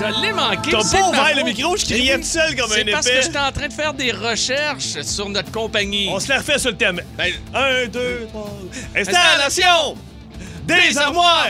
Je l'ai manqué. T'as pas ouvert le micro, je criais Eh tout seul comme un C'est parce que j'étais en train de faire des recherches sur notre compagnie. On se la refait sur le thème. Ben, Un, deux, trois. Installation des armoires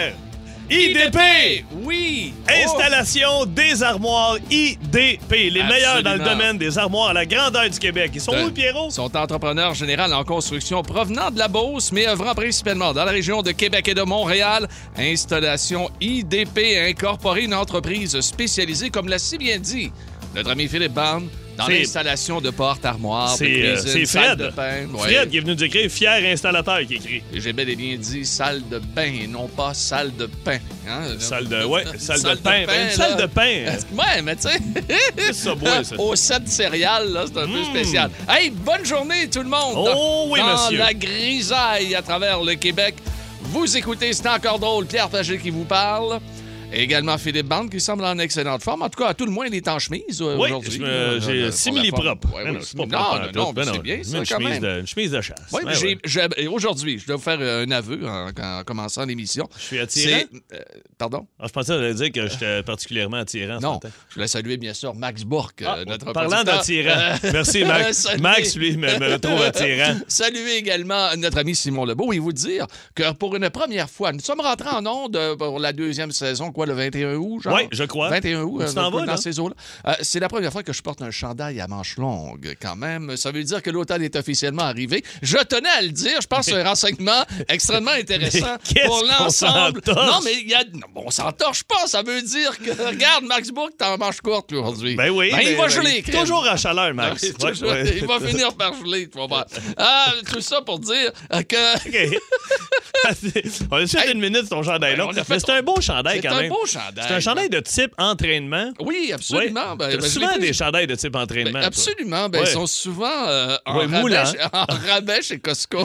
IDP. Oui. Oh. Installation des armoires IDP. Les meilleurs dans le domaine des armoires à la grandeur du Québec. Ils sont où, Pierrot? Sont entrepreneurs général en construction provenant de la Beauce, mais œuvrant principalement dans la région de Québec et de Montréal. Installation IDP a incorporé une entreprise spécialisée, comme l'a si bien dit notre ami Philippe Band, dans l'installation de portes, armoires, de C'est euh, Fred. de bain. Ouais. Fred qui est venu nous écrire fier installateur qui écrit. J'ai bel et bien dit salle de bain et non pas salle de pain. Hein? Salle de ouais, salle, Salle de pain, Ben, une salle de pain. Ouais, mais tu sais. Ça, bois, ça? Au set céréales, là, c'est un peu spécial. Hey, bonne journée, tout le monde! Oh oui, Dans monsieur. la grisaille à travers le Québec. Vous écoutez C'est encore drôle, Pierre Pagé qui vous parle. Et également Philippe Bande qui semble en excellente forme. En tout cas, à tout le moins, il est en chemise euh, Oui, aujourd'hui. j'ai pour simili la forme. propre. Ouais, Ben oui, non, non, non, non, Ben c'est bien, une ça, quand chemise même. de- Une chemise de chasse. Oui, Ben ouais. aujourd'hui, je dois vous faire un aveu en, en commençant l'émission. Je suis attirant. C'est- euh, pardon? Ah, je pensais dire que j'étais particulièrement attirant ce Non, matin. je voulais saluer bien sûr Max Bourque, Ah, notre parlant d'attirant. Merci, Max. Max, lui, me, me trouve attirant. Saluer également notre ami Simon Lebeau et vous dire que pour une première fois, nous sommes rentrés en onde euh, pour la deuxième saison, quoi, le 21 août, genre? Oui, je crois. 21 août, Tu euh, t'en vas, dans là? ces eaux-là. Euh, c'est la première fois que je porte un chandail à manches longues, quand même. Ça veut dire que l'automne est officiellement arrivé. Je tenais à le dire. Je pense que c'est un renseignement extrêmement intéressant pour l'ensemble. Non, mais il y a... non, bon, on s'entorche pas. Ça veut dire que, regarde, Max Bourque, t'es en manche courte aujourd'hui. Ben oui. Ben, il va ben, geler, crème. Toujours à chaleur, Max. il, ouais. il va finir par geler, tu vas voir. Ah, tout ça pour dire que OK. on a juste Hey. une minute, ton chandail là. Ouais, on a fait- Mais c'est un beau chandail quand un même. beau chandail. C'est un chandail de type entraînement. Oui, absolument. Ouais. Ben, ben, souvent des chandails de type entraînement. Ben, absolument. Ben, Ouais. Ils sont souvent euh, en, Ouais, rabais, en rabais chez Costco.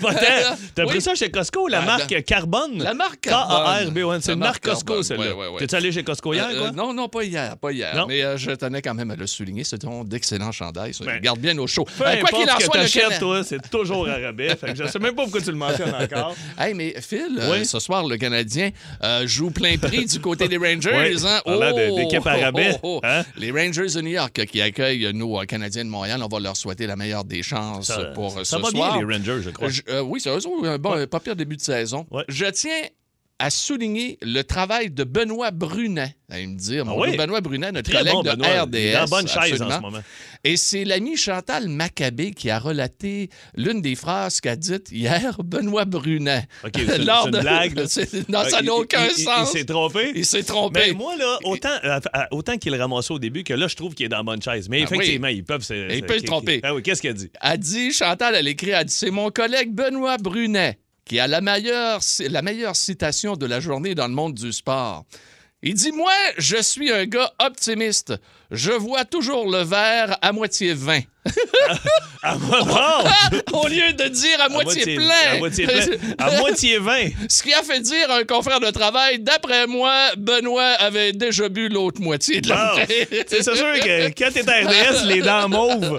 T'as Oui. pris ça chez Costco, la Ah, marque Carbone? La marque Carbone. C'est une marque Costco, celle-là. T'es-tu allé chez Costco hier, Euh, quoi? euh, non, non, pas hier, pas hier. Non. Mais euh, je tenais quand même à le souligner. C'est d'excellents chandails. ça. Ben, Ils gardent bien nos shows. Peu Euh, quoi qu'il en soit, le toi, c'est toujours à rabais. Fait que je sais même pas pourquoi tu le mentionnes encore. Hey, mais Phil, euh, ce soir, le Canadien euh, joue plein prix du côté des Rangers. Oui, hein? parlant de- d'équipe à rabais, hein? Les Rangers de New York euh, qui accueillent nos euh, Canadiens de Montréal, on va leur souhaiter la meilleure des chances Ça, pour euh, ça ce va soir. bien, les Rangers, je crois. Je- euh, oui, c'est eux un bon, pas pire début de saison. Ouais. Je tiens à souligner le travail de Benoît Brunet. Allez me dire, mon oui? Dieu, Benoît Brunet, notre Très collègue bon, de Benoît. RDS. Il est dans la bonne chaise en ce moment. Et c'est l'ami Chantal Maccabé qui a relaté l'une des phrases qu'a dites hier Benoît Brunet. OK, c'est une- de- blague, non, ça Euh, n'a il- aucun il- sens. Il s'est trompé? Il s'est trompé. Mais moi, là, autant, euh, autant qu'il ramassait au début que là, je trouve qu'il est dans la bonne chaise. Mais Ah oui. effectivement, ils peuvent se. Il se- peut se tromper. Ah oui, qu'est-ce qu'il a dit? a dit, Chantal, elle écrit, elle dit, c'est mon collègue Benoît Brunet qui a la meilleure, la meilleure citation de la journée dans le monde du sport. Il dit, moi, je suis un gars optimiste. Je vois toujours le verre à moitié vain. À mo- Ah! Au lieu de dire à, moitié, plein. À moitié plein. À moitié 20. Ce qui a fait dire à un confrère de travail, d'après moi, Benoît avait déjà bu l'autre moitié de la bouteille. C'est sûr que quand t'es à RDS, les dents mauves.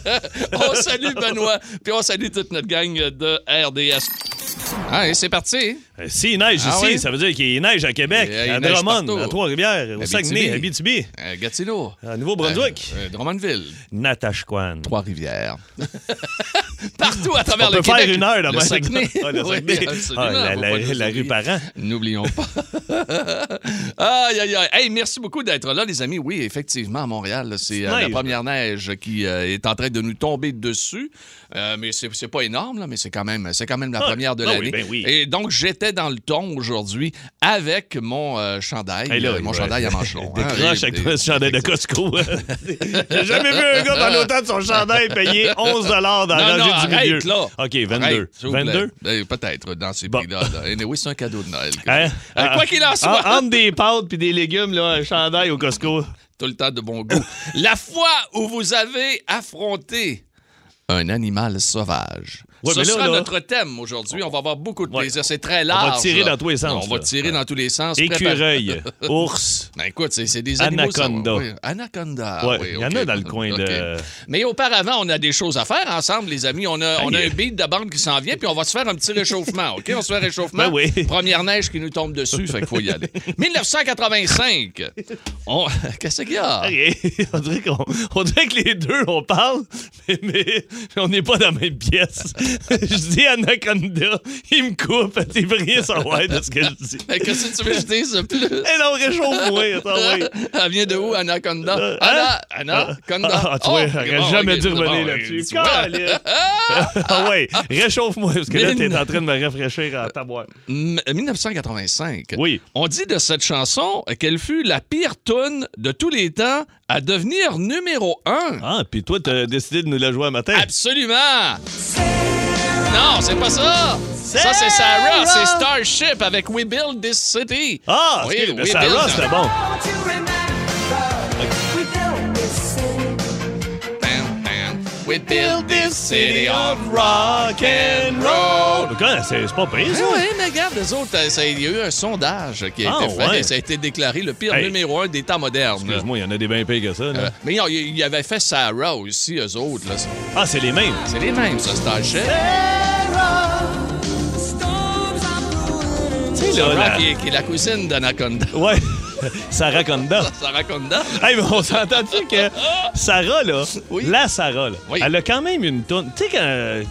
On salue Benoît, puis on salue toute notre gang de RDS. Ah, et c'est parti. Euh, S'il neige Ah ici, oui? ça veut dire qu'il neige à Québec, il à Drummond, partout. à Trois-Rivières, au. Saguenay, à Abitibi, Euh, Gatineau. à Nouveau-Brunswick, Euh, euh, Drummondville. Natashquan. Trois-Rivières. Partout à travers On le peut Québec. faire une heure, là, le. Saguenay. Ah, le Saguenay. Ah, la, la- la rue. Parent. N'oublions pas. aïe, aïe, aïe. Hey, merci beaucoup d'être là, les amis. Oui, effectivement, à Montréal, c'est euh, la première neige qui est en train de nous tomber dessus. Mais c'est pas énorme, là, mais c'est quand même, quand même la Ah, première de l'année. ben. Et donc, j'étais dans le ton aujourd'hui avec mon euh, chandail, Hey, là, euh, mon il- chandail à manches longues. hein. Décroche Et- avec et- ce chandail de Costco. J'ai jamais vu un gars autant de son chandail payer 11 dans la Non, non, rangée du milieu. là. OK, 22. Arrête, s'il vous plaît. 22? Ben, Peut-être, dans ces Bon. prix-là. là. Anyway, c'est un cadeau de Noël. Hein? Euh, quoi qu'il en soit. En- Entre des pâtes puis des légumes, là, un chandail au Costco. tout le temps de bon goût. La fois où vous avez affronté un animal sauvage, Ouais, Ce mais là, sera là- notre thème aujourd'hui. On va avoir beaucoup de Ouais. plaisir. C'est très On large. va tirer là. dans tous les sens, On va tirer dans tous les sens. Écureuil, ours. Ben écoute, c'est des animaux. Anaconda. oui. Anaconda. Oui, il y en a dans le coin de. Mais auparavant, on a des choses à faire ensemble, les amis. On a, on a un beat de bande qui s'en vient, puis on va se faire un petit réchauffement. OK? On se fait un réchauffement. Ben oui. Première neige qui nous tombe dessus, fait qu'il faut y aller. 1985. On... Qu'est-ce qu'il y a? On dirait, qu'on- on dirait que les deux, on parle, mais, mais on n'est pas dans la même pièce. Je dis Anaconda, il me coupe, il veut rien savoir de ce que je dis. Ben, Qu'est-ce que tu veux que je dise plus? Eh non, réchauffe-moi, attends, ouais. Elle vient de où, Anaconda? Euh, Anna, Anaconda. Ah, tu vois, Oh, j'aurais jamais dû revenir là-dessus. Caliste. ah ouais, réchauffe-moi, parce que là, t'es en train de me rafraîchir à ta boîte. M- 1985. Oui. On dit de cette chanson qu'elle fut la pire tune de tous les temps à devenir numéro un. Ah, puis toi, t'as décidé de nous la jouer un matin. Absolument! Non, c'est pas ça! Ça, c'est Sarah, c'est Starship avec We Build This City. Ah, Oui, We Sarah, Build- c'était bon. Bam, bam. We build this city on rock and roll. C'est c'est pas pire, Oui, ça. oui, mais regarde, les autres, euh, il y a eu un sondage qui a Ah, été fait ouais. et ça a été déclaré le pire Hey. numéro un des temps modernes. Excuse-moi, il y en a des bien pires que ça. là. Euh, mais non, il y avait fait Sarah aussi, eux autres. là. Ah, c'est les mêmes. C'est les mêmes, ça, Starship. Sais, là, Sarah, la- qui, est, qui est la cousine d'Anaconda. Ouais, Sarah Conda. Sarah Conda. Hey, mais on s'entend-tu que Sarah, là, Oui. la Sarah, là, Oui. elle a quand même une tonne. Tu sais, quand euh,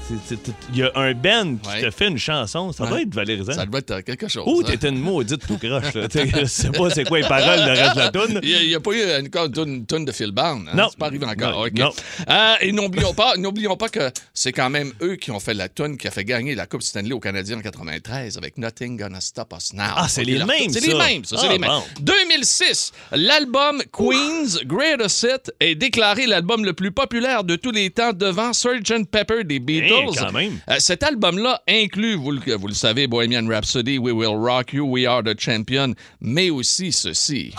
il y a un band qui te fait une chanson, ça doit être valorisant. Ça doit être quelque chose. Ou hein. t'étais une maudite tout croche, là. Je sais pas c'est quoi les paroles de reste de la toune. Il n'y a, pas eu encore une tonne, tonne de Phil Bound. Hein? Non. C'est pas arrivé encore. Non. Euh, et n'oublions pas, n'oublions pas que c'est quand même eux qui ont fait la tonne qui a fait gagner la Coupe Stanley aux Canadiens en 93 avec Nothing Gonna Stop Us Now. Ah, c'est les mêmes, C'est les mêmes, ça. c'est Ah, les mêmes. Bon. 2006, l'album Queen's Greatest Hit est déclaré l'album le plus populaire de tous les temps devant Sgt. Pepper des Beatles. Hey, quand même. Euh, cet album-là inclut, vous le, vous le savez, Bohemian Rhapsody, We Will Rock You, We Are the Champion, mais aussi ceci.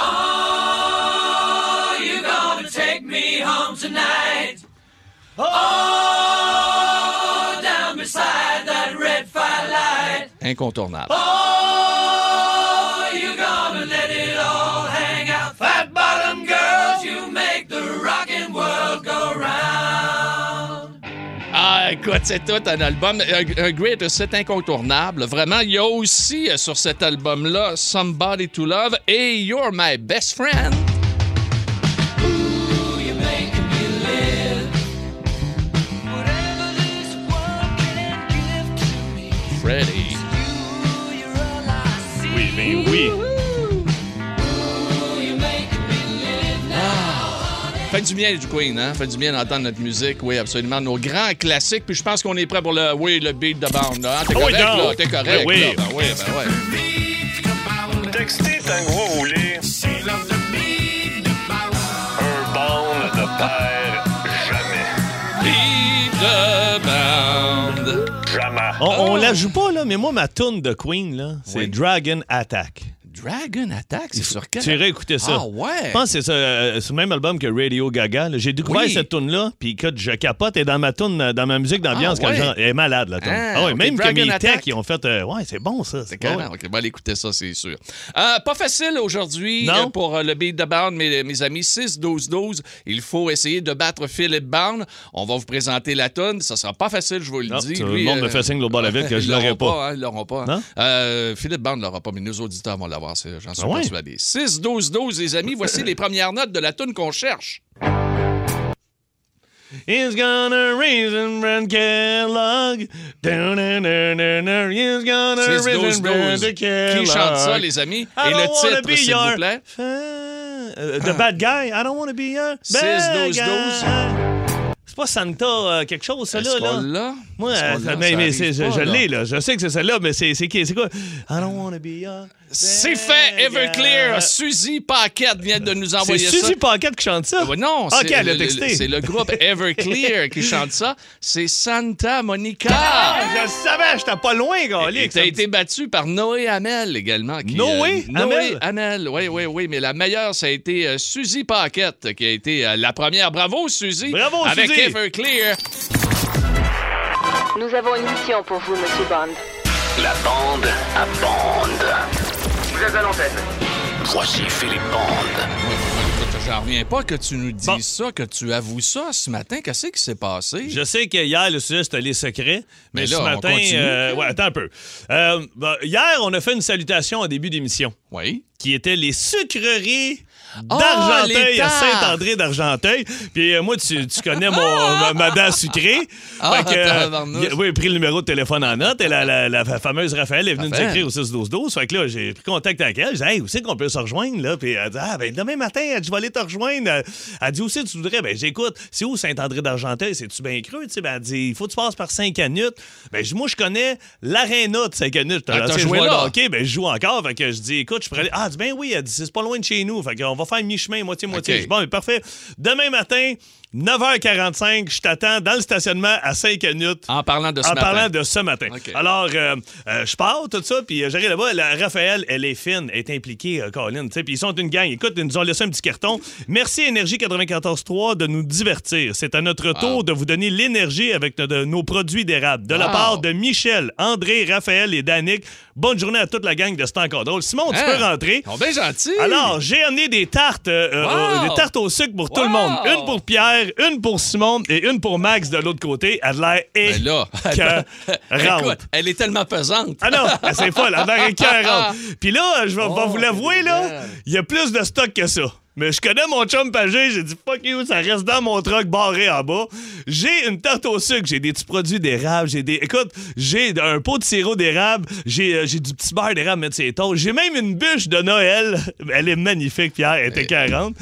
Incontournable. C'est tout un album, un, un great, c'est incontournable. Vraiment, il y a aussi euh, sur cet album-là Somebody to Love et You're My Best Friend. Freddie. Fait du bien du Queen, hein? Fait du bien d'entendre notre musique, oui, absolument. Nos grands classiques, puis je pense qu'on est prêt pour le, oui, le beat de band, là. hein? T'es Ah oui, correct, là? T'es correct, Ben oui. là? Ben oui, ben ouais. Textez Tango Roulé. Un bond ne perd jamais. Beat de. Jamais. On, on la joue pas, là, mais moi, ma tune de Queen, là, c'est Oui. Dragon Attack. Dragon Attack, c'est sur quel? Tu irais écouter ça. Ah ouais? Je pense que c'est ça, euh, le même album que Radio Gaga. J'ai découvert Oui. cette tune là puis écoute, je capote et dans ma tune, dans ma musique d'ambiance, Ah, quand ouais. genre, elle est malade la tune. Ah, Ah, ouais, ok, même que Dragon mes Attack. techs, ils ont fait, euh, ouais, c'est bon ça. C'est carrément. OK, on va aller écouter ça, c'est sûr. Euh, pas facile aujourd'hui euh, pour le beat de Bound, mes, mes amis. 6-12-12. Il faut essayer de battre Philip Bound. On va vous présenter la tonne. Ça sera pas facile, je vous le Non, dis. Lui, le monde me fait signe au la ville que je l'auront pas. hein, ils l'auront pas. Philippe Band l'aura pas, mais nos auditeurs vont l'avoir, c'est- j'en suis Ah ouais? persuadé. 6-12-12, les amis. Voici les premières notes de la tune qu'on cherche. He's gonna raisin brand Kellogg. He's gonna raisin brand 6-12-12. Kellogg. Qui chante ça, les amis? I Et le titre, s'il your vous plaît? the bad guy. I don't want to be your 6, bad 12, guy. 12. C'est pas Santa euh, quelque chose, ça, Est-ce là? là? Moi, euh, mais, Ça mais je, je là. l'ai, là. Je sais que c'est celle-là, mais c'est qui? C'est quoi? I don't want to be your C'est fait, Everclear. Suzy Paquette vient de nous C'est envoyer ça. Suzy Paquette qui chante ça? Ouais, non, Ok, c'est elle le- texté. le- c'est le groupe Everclear qui chante ça. C'est Santa Monica. Ah, je le savais, j'étais pas loin, Galique. t'as été battu par Noé Hamel également. qui, Noé Noé Hamel? Oui, oui, oui. Mais la meilleure, ça a été euh, Suzy Paquette qui a été euh, la première. Bravo, Suzy. Bravo, Avec Suzy. Everclear. Nous avons une mission pour vous, Monsieur Bond. La bande à bande. Vous êtes à l'antenne. Voici Philippe. Écoute, J'en reviens pas que tu nous dises Bon. ça, que tu avoues ça ce matin. Qu'est-ce qui s'est passé? Je sais que hier, le sujet, c'était les secrets. Mais, Mais ce là, on matin. continue. euh, ouais, attends un peu. Euh, ben, hier, on a fait une salutation au début d'émission Oui. qui était les sucreries Ah, d'Argenteuil à! Saint-André d'Argenteuil. Puis euh, moi, tu, tu connais mon, ma, ma dent sucrée. Ah, Fait que, euh, oui, j'ai pris le numéro de téléphone en note. Et la, la- la fameuse Raphaël est venue nous écrire au 6-12-12. Fait que là, j'ai pris contact avec elle. J'ai dit, hey, où c'est qu'on peut se rejoindre? Là? Puis elle dit, ah, ben demain matin, je vais aller te rejoindre. Elle- dit, où c'est tu voudrais? Ben, j'écoute, c'est où Saint-André d'Argenteuil? C'est-tu bien creux? Tu sais, ben, elle dit, il faut que tu passes par Saint-Canute. Ben, je moi, je connais l'aréna de Saint-Canute. Ah, t'as J'étais joué là? de hockey, ben, je joue encore. Fait que je dis, écoute, je pourrais aller. Ah, elle dit, ben oui, elle dit, c'est pas loin de chez nous. Fait qu'on va faire mi-chemin, moitié-moitié. Bon, mais parfait. Demain matin, 9h45, je t'attends dans le stationnement à Saint-Canute. En parlant de ce En matin. parlant de ce matin. Alors, euh, euh, je pars, tout ça, puis euh, j'arrive là-bas. La Raphaël, elle est fine, elle est impliquée, euh, Colin. Puis ils sont une gang. Écoute, ils nous ont laissé un petit carton. Merci Énergie 94.3 de nous divertir. C'est à notre tour de vous donner l'énergie avec de, de nos produits d'érable. De la part de Michel, André, Raphaël et Danick. Bonne journée à toute la gang de C'est encore drôle. Simon, tu Hein? peux rentrer. Ils sont bien gentils. Alors, j'ai amené des tartes, Wow! des tartes au sucre pour tout le monde. Une pour Pierre, une pour Simon et une pour Max de l'autre côté. Elle a l'air écœurante. elle est tellement pesante. Ah non, c'est pas la l'air écœurante. Puis là, je vais vous l'avouer, là, génial. il y a plus de stock que ça. Mais je connais mon chum Pagé, j'ai dit fuck you, ça reste dans mon truck barré en bas. J'ai une tarte au sucre, j'ai des petits produits d'érable, j'ai des. Écoute, j'ai un pot de sirop d'érable, j'ai euh, du petit beurre d'érable mettre sur les toasts. J'ai même une bûche de Noël. Elle est magnifique, Pierre, elle était 40.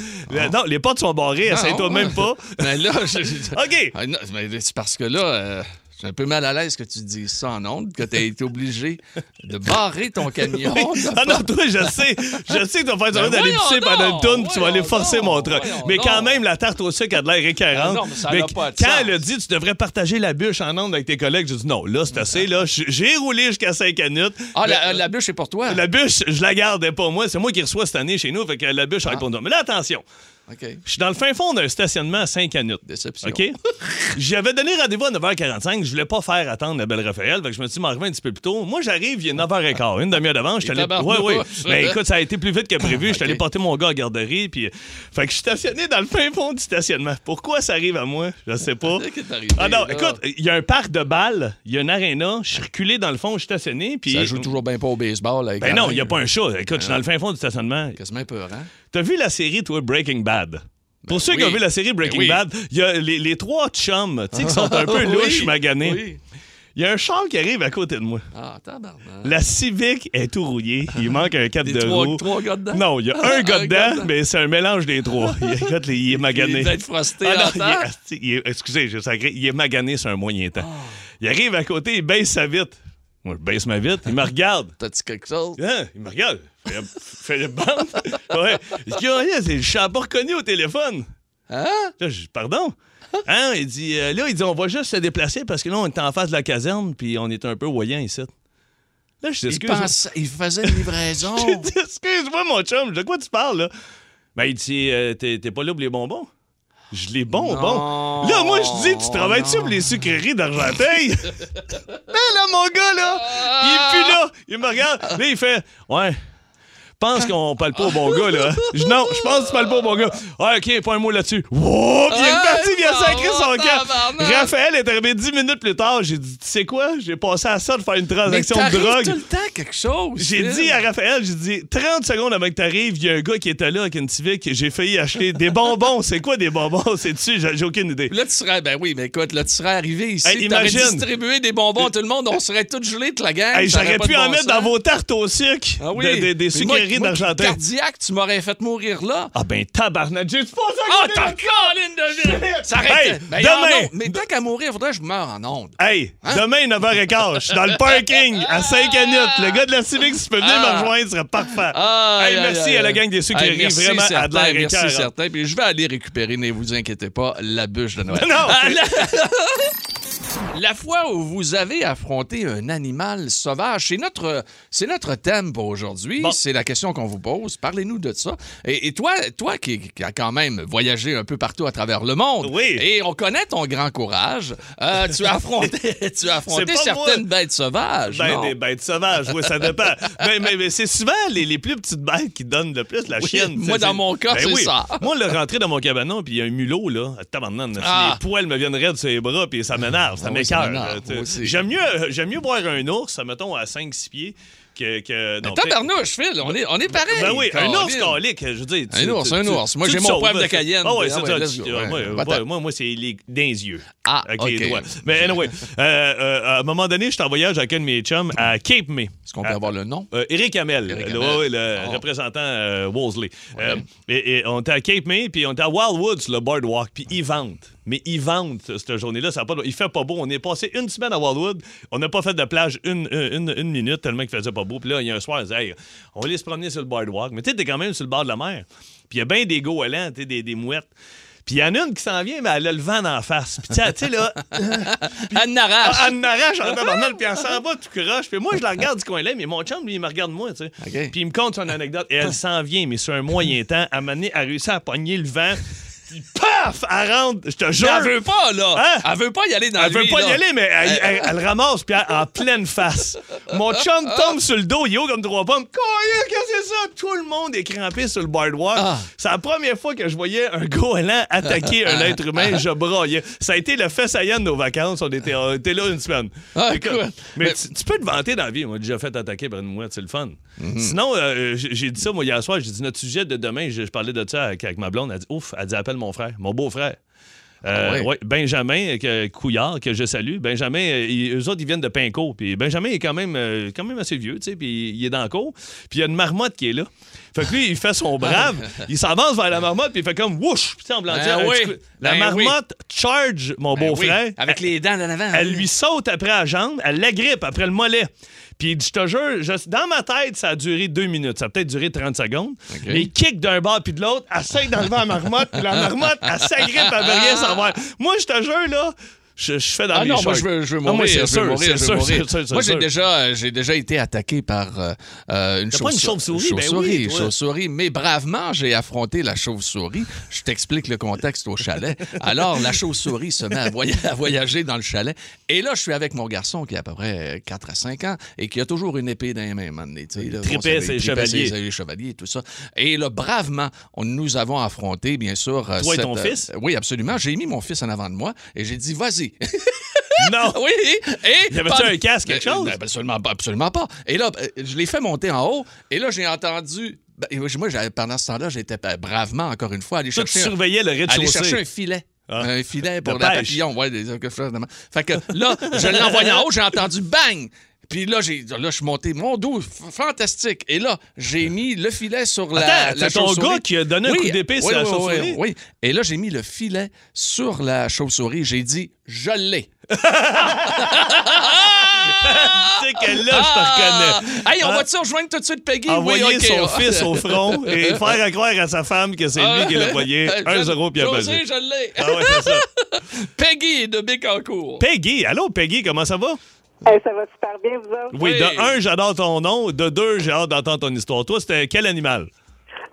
non, les portes sont barrées, essaye-toi ouais. même pas. Mais là, je- OK. Ah, mais c'est parce que là, euh, j'ai un peu mal à l'aise que tu dises ça en ondes, que tu as été obligé de barrer ton camion. Ah non, toi, je sais. Je sais que tu vas faire ça Ben d'aller pisser pendant une tourne, tu vas aller forcer mon truck. Mais quand même, la tarte au sucre a de l'air écœurante. Ah non, mais ça Mais pas de quand sens. elle a dit tu devrais partager la bûche en ondes avec tes collègues, j'ai dit non, là, c'est assez. Là, j'ai roulé jusqu'à 5 minutes. Ah, la, la bûche est pour toi. La bûche, je la garde pas moi. C'est moi qui reçois cette année chez nous, fait que la bûche, pour nous. Mais là, attention. Je suis dans le fin fond d'un stationnement à 5 minutes. Déception. OK? J'avais donné rendez-vous à 9h45. Je voulais pas faire attendre la belle Raphaël. Fait que je me suis dit, m'en un petit peu plus tôt. Moi, j'arrive, il est 9h15. Une demi-heure d'avance. Je suis allé. Oui, oui. Mais écoute, ça a été plus vite que prévu. Je suis allé porter mon gars à garderie. Puis... Fait que je suis stationné dans le fin fond du stationnement. Pourquoi ça arrive à moi? Je sais pas. Arrivé, Ah non, là? écoute, il y a un parc de balles, il y a une aréna. Je suis reculé dans le fond, je suis stationné. Puis... Ça joue toujours bien pas au baseball. Avec Ben non, il n'y a pas un chat. Écoute, je suis dans le fin fond du stationnement. Quasiment peur, hein? T'as vu la série, toi, Breaking Bad? Pour ceux qui ont vu la série Breaking Ben oui. Bad, il y a les, les trois chums, tu sais, qui sont un peu Oui, louches, maganés. Oui. Il y a un char qui arrive à côté de moi. Ah. La Civic est tout rouillée. Il manque un cadre Des de trois, roue. trois gars dedans? Non, il y a un gars Un gars dedans, mais c'est un mélange des trois. Il, est magané. Il doit être frosté Ah non, en il est- il est- excusez, j'ai sacré. Il est magané sur un moyen temps. Ah. Il arrive à côté, il baisse sa vitre. Moi, je baisse ma vitre. Il me regarde. T'as-tu quelque chose? Hein? Il me regarde. Philippe, Bande. Ouais. Ah, yeah, c'est- je suis pas reconnu au téléphone. Hein? Là, je dis, pardon? Hein? Il dit, euh, là, il dit, on va juste se déplacer parce que là, on est en face de la caserne puis on est un peu voyant ici. Là, je dis, Il, pense, il faisait une livraison. J'ai dit, excuse-moi, mon chum, de quoi tu parles, là? Ben, il dit, euh, t'es pas là pour les bonbons? Je les bonbons? Là, moi, je dis, tu travailles-tu pour les sucreries d'Argenteuil? là, là, mon gars, là, il est plus là. Il me regarde. Là, il fait, ouais. Pense qu'on parle pas au bon gars, là. Je, non, je pense que tu parles pas au bon gars. Ouais, OK, pas un mot là-dessus. Wow! Puis il est Ah, reparti, il a sacré son camp. tabarnak. Raphaël est arrivé dix minutes plus tard. J'ai dit, tu sais quoi? J'ai passé à ça de faire une Mais transaction de t'arrives drogue. tout le temps quelque chose. J'ai Phil. dit à Raphaël, j'ai dit 30 secondes avant que t'arrives, il y a un gars qui était là avec une Civic, j'ai failli acheter des bonbons. C'est quoi des bonbons? C'est dessus, j'ai j'ai aucune idée. Là, tu serais. Ben oui, mais écoute, là, tu serais arrivé ici. Hey, T'aurais imagine. distribué des bonbons à tout le monde. On serait tous gelés, toute la gang. Hey, ça aurait J'aurais pas pu de en bon mettre sens. dans vos tartes au sucre Ah oui. de- de- des Mais moi- sucreries moi, d'Argenteuil. Cardiaque, tu m'aurais fait mourir là. Ah ben tabarnak, j'ai pas ça Ah, t'as colline de ville! Ça arrête. Hey, Ben, demain. Mais tant qu'à mourir, faudrait que je meure en onde. Hey, Hein? demain 9h15, je suis dans le parking à 5 minutes. Le gars de la Civic, si tu peux venir Ah. me rejoindre, ce serait parfait. Ah, Hey, merci à la gang des sucreries, Hey, merci, vraiment, à de certain, l'air Merci, écœurant. certain. Puis je vais aller récupérer, ne vous inquiétez pas, la bûche de Noël. Non. La- fois où vous avez affronté un animal sauvage, c'est notre, c'est notre thème pour aujourd'hui. Bon. C'est la question qu'on vous pose. Parlez-nous de ça. Et, et toi, toi qui, qui as quand même voyagé un peu partout à travers le monde, Oui. et on connaît ton grand courage, euh, tu as affronté, tu as affronté certaines moi. bêtes sauvages. Ben, non? des bêtes sauvages, oui, ça dépend. mais mais, mais c'est souvent les, les plus petites bêtes qui donnent le plus la Oui, chienne. moi, dans mon cas, Ben c'est oui. ça. Moi, le rentrer dans mon cabanon, puis il y a un mulot, là, Ah. les poils me viennent raides sur les bras, puis ça m'énerve, ça Ah. J'aime mieux, j'aime mieux boire un ours, mettons, à 5-6 pieds, que... que non, Tabarnouche, Phil, on est, on est pareil. Ben oui, un ours calique, je veux dire. Un ours, un ours. Moi, j'ai mon poivre de. Cayenne. Ah ouais, Ah c'est ouais, ça. euh, moi, moi, c'est les dans les yeux. Ah, avec OK. les doigts. Mais anyway, euh, euh, à un moment donné, j'étais en voyage avec un de mes chums à Cape May. Est-ce qu'on peut Ah, avoir le nom? euh, Eric Hamel, le, représentant euh, Wolseley. Euh, et, on était à Cape May, puis on était à Wildwood sur le boardwalk, puis ils vendent. Mais ils vendent cette journée-là. Ça a pas, il fait pas beau. On est passé une semaine à Wildwood. On n'a pas fait de plage une, une, une minute tellement qu'il faisait pas beau. Puis là, il y a un soir, on dit, hey, on va aller se promener sur le boardwalk. Mais tu sais, t'es quand même sur le bord de la mer. Puis il y a bien des goélands, des, des mouettes. Puis il y en a une qui s'en vient, mais elle a le vent d'en face. Puis tu sais, là, Anne Narache. elle m'arrache en tabarnak, puis elle s'en va tout croche. Puis moi, je la regarde du coin-là, mais mon chum, lui, il me regarde moi, tu sais. Puis il me conte son anecdote, et elle s'en vient, mais sur un moyen temps, à mener, elle réussit à pogner le vent, puis paf, elle rentre, je te jure. elle veut pas, là. Hein? Elle veut pas y aller dans Elle veut pas là. y aller, mais elle, elle- elle le ramasse, puis en pleine face. Mon chum tombe sur le dos, il est haut comme trois pommes. Qu'est-ce que c'est ça? Tout le monde est crampé sur le boardwalk. Ah. C'est la première fois que je voyais un goéland attaquer un être humain. Je braillais. Ça a été le fait saillant de nos vacances. On était, on était là une semaine. Ah, cool. Mais, Mais- tu, tu peux te vanter dans la vie. Moi, déjà fait attaquer par une mouette. C'est le fun. Mhm. Sinon, euh, j'ai j'ai dit ça, moi, hier soir. J'ai dit notre sujet de demain. Je, je parlais de ça avec, avec ma blonde. Elle dit Ouf, elle dit appelle mon frère, mon beau-frère. Euh, Ah ouais? ouais, Benjamin que, Couillard, que je salue. Benjamin, euh, ils- eux autres, ils viennent de Pinco. Puis Benjamin est quand même, euh, quand même assez vieux, tu sais, puis il est dans le cours. Puis il y a une marmotte qui est là. Fait que lui, il fait son brave. il s'avance vers la marmotte, puis il fait comme puis tu sais, en blanc Ben oui. coup. La Ben marmotte charge mon Ben beau-frère. oui, avec les dents d'en avant. Elle lui saute après la jambe, elle l'agrippe après le mollet. Puis je te jure, je- dans ma tête, ça a duré deux minutes. Ça a peut-être duré 30 secondes. Mais il kick d'un bord puis de l'autre, elle essaie d'enlever la marmotte, puis la marmotte, elle s'agrippe, elle veut rien savoir. Moi, je te jure, là, je, je fais dans Ah mes non, moi je veux, je veux mourir, moi, c'est sûr, c'est sûr, c'est sûr, c'est Moi j'ai déjà, j'ai déjà été attaqué par euh, euh, une, une chauve-souris? Ben oui, chauve-souris. Mais bravement, j'ai affronté la chauve-souris. Je t'explique le contexte au chalet. Alors la chauve-souris se met à, voya- à voyager dans le chalet. Et là, je suis avec mon garçon qui a à peu près 4 à 5 ans et qui a toujours une épée dans les mains. ses il tripait chevaliers. ses chevaliers et tout ça. Et là, bravement, on, nous avons affronté, bien sûr. euh, Toi et ton euh, fils? Oui, absolument. J'ai mis mon fils en avant de moi et j'ai dit, vas-y. Non! Oui, et. Y avait-tu un casque, quelque Ben, chose? ben, absolument pas, absolument pas. Et là, ben, je l'ai fait monter en haut, et là, j'ai entendu. ben, moi, pendant ce temps-là, j'étais bravement, encore une fois, aller tu chercher. un- surveillais le aller chercher rez-de-chaussée. un filet. Ah. Un filet pour De la pêche. papillon. Ouais, des. Fait que là, je l'ai envoyé en haut, j'ai entendu bang! Puis là, j'ai, là, je suis monté. Mon dos, fantastique. Et là, j'ai mis le filet sur la, Attends, la c'est ton gars qui a donné un coup d'épée sur oui, la chauve-souris? Oui, oui. Et là, j'ai mis le filet sur la chauve-souris. J'ai dit, je l'ai. tu sais que là, je te reconnais. Ah! Hey, on Hein? va-tu rejoindre tout de suite Peggy? Envoyer oui, OK. son fils au front et faire à croire à sa femme que c'est lui qui l'a poigné. Euh, 1-0 puis basé. je l'ai. Ah ouais, c'est ça. Peggy de Bécancourt. Peggy, allô Peggy, comment ça va? Hey, ça va super bien, vous autres? Oui, de un, j'adore ton nom. De deux, j'ai hâte d'entendre ton histoire. Toi, c'était quel animal?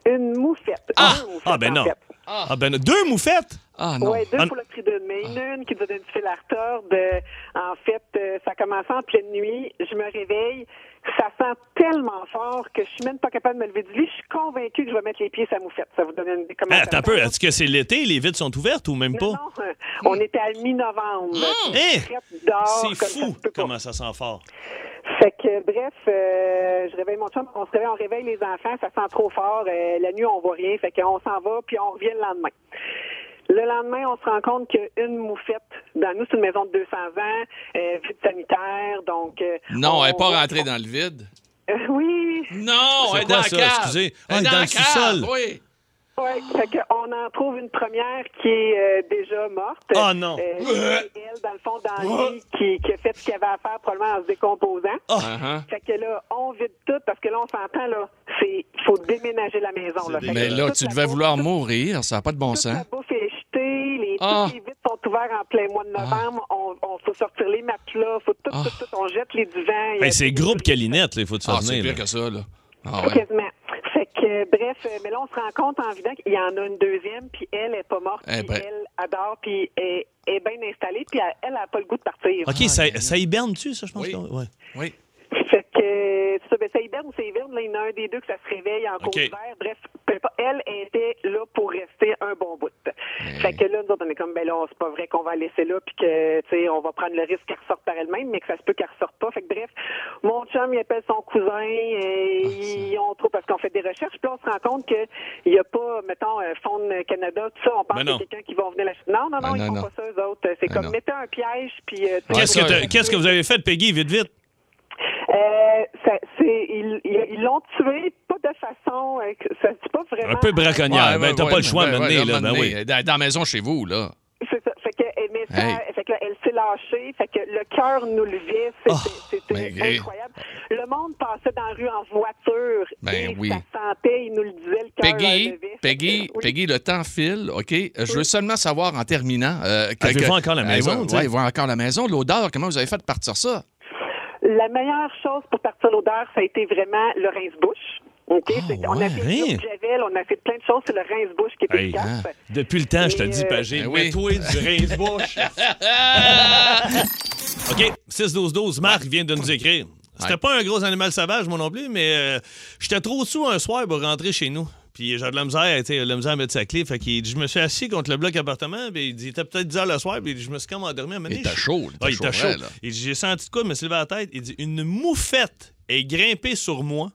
Une moufette. Ah! Deux moufettes, Ah, ben en non. fait. Ah, ben, deux moufettes? Ah non. Ouais, deux Ah. pour le prix d'une. Mais une, une qui donne du fil à retordre. Euh, En fait, euh, ça commence en pleine nuit. Je me réveille. Ça sent tellement fort que je suis même pas capable de me lever du lit. Je suis convaincue que je vais mettre les pieds sur la moufette. Ça vous donne une idée comment Ah, ça peu. Est-ce que c'est l'été? Les vitres sont ouvertes ou même Non, pas? non, euh, on était à mi-novembre. Hein? Dehors, C'est ça fou comment ça sent fort. Fait que, bref, euh, je réveille mon chum, on se réveille, on réveille les enfants, ça sent trop fort. euh, la nuit, on voit rien, fait qu'on s'en va, puis on revient le lendemain. Le lendemain, on se rend compte qu'une moufette, dans nous, c'est une maison de 200 ans, euh, vide sanitaire, donc... euh, Non, on- elle n'est pas rentrée dans le vide. Euh, oui, Non, C'est elle est quoi dans ça? la cave. Excusez. Ah, Elle est elle est dans le sous-sol. oui. ouais, fait qu'on en trouve une première qui est euh, déjà morte. Oh non. Euh, elle, dans le fond, dans le lit, qui, qui a fait ce qu'elle avait à faire, probablement en se décomposant. Uh-huh. Fait que là, on vide tout parce que là, on s'entend, là, c'est faut déménager la maison. Là. Fait que Mais là, tu devais vouloir mourir. Ça n'a pas de bon Toute la sens. bouffe est les, Ah. toutes les vitres sont ouverts en plein mois de novembre. On, on faut sortir les matelas, faut tout, Ah. tout, tout. On jette les divans. Hey, c'est groupe Calinette, il faut te Ah, c'est venir. pire là. que ça, là. Ah, ouais. Quasiment. Fait que, euh, bref, euh, mais là, on se rend compte en vidant qu'il y en a une deuxième, puis elle est pas morte, Eh puis ben. elle adore, puis est, est bien installée, puis elle, elle a pas le goût de partir. OK, ça, ça hiberne-tu, ça, je pense? Oui. que- ouais. Oui. Fait que, c'est ça, ben, ça hiberne ou ça hiberne, là, il y en a un des deux que ça se réveille en cours OK. d'hiver. Bref, elle était là pour rester un bon bout. Fait que là, nous autres, on est comme, ben là, c'est pas vrai qu'on va la laisser là, puis que, tu sais, on va prendre le risque qu'elle ressorte par elle-même, mais que ça se peut qu'elle ressorte pas. Fait que bref, mon chum, il appelle son cousin, et ils ont trop, parce qu'on fait des recherches, puis on se rend compte qu'il n'y a pas, mettons, euh, Faune Canada, tout ça, on pense non. a quelqu'un qui va venir la... Non, non, non, Ben ils non, font non. pas ça, eux autres. C'est comme, non. mettez un piège, puis... euh, Qu'est-ce que, que vous avez fait, Peggy, vite, vite? Euh, ils, ils- ils l'ont tué, pas de façon, euh, que- ça c'est pas vraiment. Un peu braconnière. Ouais, ben, t'as ouais, pas le choix ben, là. à un Ben oui. Dans la maison chez vous, là. C'est ça. Fait que, mais ça- Hey. fait que là, elle s'est lâchée. Fait que le cœur nous levait. C'était, c'était hey. incroyable. Le monde passait dans la rue en voiture. Ben et oui. ça sentait, il nous le disait, le cœur Peggy. Fait Peggy, que, oui. Peggy, le temps file, OK? Euh, Je veux seulement savoir en terminant. Euh, que- Avez-vous que- encore la Euh, maison, ouais, sais? ouais, voir encore la maison. L'odeur, comment vous avez fait de partir ça? La meilleure chose pour partir l'odeur, ça a été vraiment le rince-bouche. Ah, on ouais, a fait hein? du javel, on a fait plein de choses. C'est le rince-bouche qui est Hey, efficace. Depuis le temps, je te dis, euh, Pagé, ben oui. mets-toi du rince-bouche. OK, 6-12-12, Marc vient de nous écrire. C'était Ouais. pas un gros animal sauvage, moi non plus, mais euh, j'étais trop sous un soir pour rentrer chez nous. Puis j'ai de la misère, tu sais, la misère à mettre sa clé. Fait qu'il dit, je me suis assis contre le bloc appartement, puis il dit, il était peut-être 10 heures le soir, puis je me suis comme endormi à Il était chaud, il était chaud. Il dit, j'ai senti de quoi, il me suis levé la tête. Il dit, une moufette est grimpée sur moi